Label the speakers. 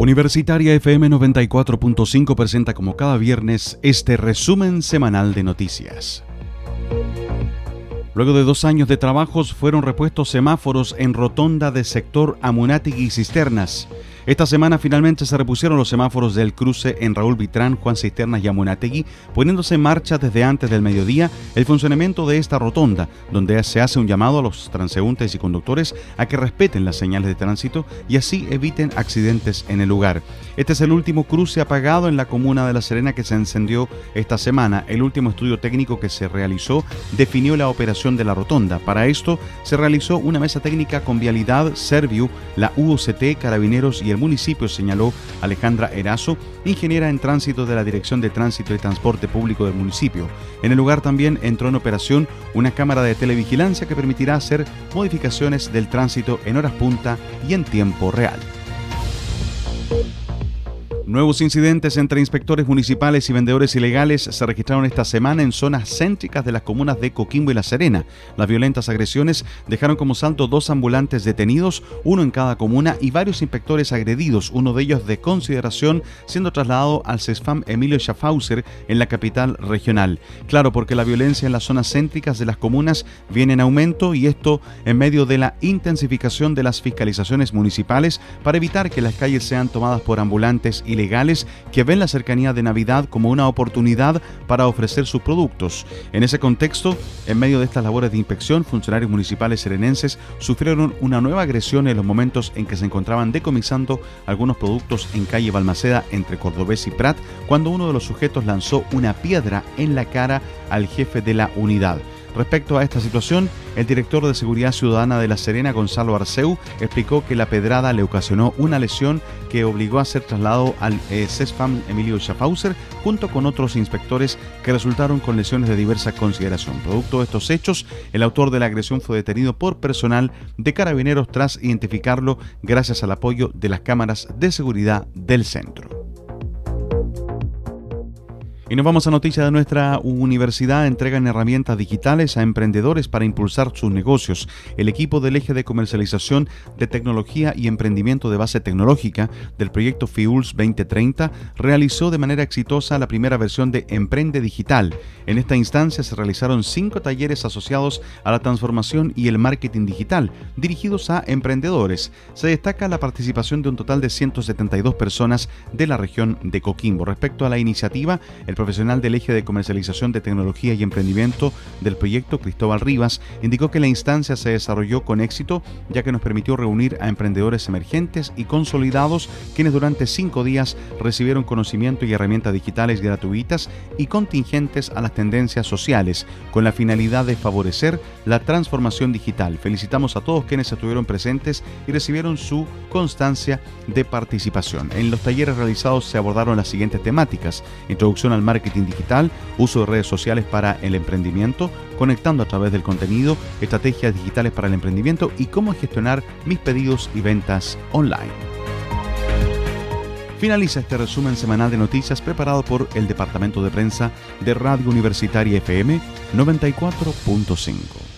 Speaker 1: Universitaria FM 94.5 presenta como cada viernes este resumen semanal de noticias. Luego de dos años de trabajos fueron repuestos semáforos en rotonda de sector Amunátegui y Cisternas. Esta semana finalmente se repusieron los semáforos del cruce en Raúl Vitrán, Juan Cisternas y Amunategui, poniéndose en marcha desde antes del mediodía el funcionamiento de esta rotonda, donde se hace un llamado a los transeúntes y conductores a que respeten las señales de tránsito y así eviten accidentes en el lugar. Este es el último cruce apagado en la comuna de La Serena que se encendió esta semana. El último estudio técnico que se realizó definió la operación de la rotonda. Para esto se realizó una mesa técnica con Vialidad, Serviu, la UOCT, Carabineros y el municipio, señaló Alejandra Erazo, ingeniera en tránsito de la Dirección de Tránsito y Transporte Público del municipio. En el lugar también entró en operación una cámara de televigilancia que permitirá hacer modificaciones del tránsito en horas punta y en tiempo real. Nuevos incidentes entre inspectores municipales y vendedores ilegales se registraron esta semana en zonas céntricas de las comunas de Coquimbo y La Serena. Las violentas agresiones dejaron como salto dos ambulantes detenidos, uno en cada comuna, y varios inspectores agredidos, uno de ellos de consideración, siendo trasladado al CESFAM Emilio Schaffhauser en la capital regional. Claro, porque la violencia en las zonas céntricas de las comunas viene en aumento y esto en medio de la intensificación de las fiscalizaciones municipales para evitar que las calles sean tomadas por ambulantes ilegales legales que ven la cercanía de Navidad como una oportunidad para ofrecer sus productos. En ese contexto, en medio de estas labores de inspección, funcionarios municipales serenenses sufrieron una nueva agresión en los momentos en que se encontraban decomisando algunos productos en calle Balmaceda entre Cordobés y Prat, cuando uno de los sujetos lanzó una piedra en la cara al jefe de la unidad. Respecto a esta situación, el director de Seguridad Ciudadana de La Serena, Gonzalo Arceu, explicó que la pedrada le ocasionó una lesión que obligó a ser trasladado al eh, CESFAM Emilio Schaffhauser junto con otros inspectores que resultaron con lesiones de diversa consideración. Producto de estos hechos, el autor de la agresión fue detenido por personal de carabineros tras identificarlo gracias al apoyo de las cámaras de seguridad del centro. Y nos vamos a noticia de nuestra universidad. Entregan herramientas digitales a emprendedores para impulsar sus negocios. El equipo del eje de comercialización de tecnología y emprendimiento de base tecnológica del proyecto FIULS 2030 realizó de manera exitosa la primera versión de Emprende Digital. En esta instancia se realizaron cinco talleres asociados a la transformación y el marketing digital, dirigidos a emprendedores. Se destaca la participación de un total de 172 personas de la región de Coquimbo. Respecto a la iniciativa, el profesional del eje de comercialización de tecnología y emprendimiento del proyecto, Cristóbal Rivas, indicó que la instancia se desarrolló con éxito ya que nos permitió reunir a emprendedores emergentes y consolidados quienes durante cinco días recibieron conocimiento y herramientas digitales gratuitas y contingentes a las tendencias sociales con la finalidad de favorecer la transformación digital. Felicitamos a todos quienes estuvieron presentes y recibieron su constancia de participación. En los talleres realizados se abordaron las siguientes temáticas. Introducción al marketing digital, uso de redes sociales para el emprendimiento, conectando a través del contenido, estrategias digitales para el emprendimiento y cómo gestionar mis pedidos y ventas online. Finaliza este resumen semanal de noticias preparado por el Departamento de Prensa de Radio Universitaria FM 94.5.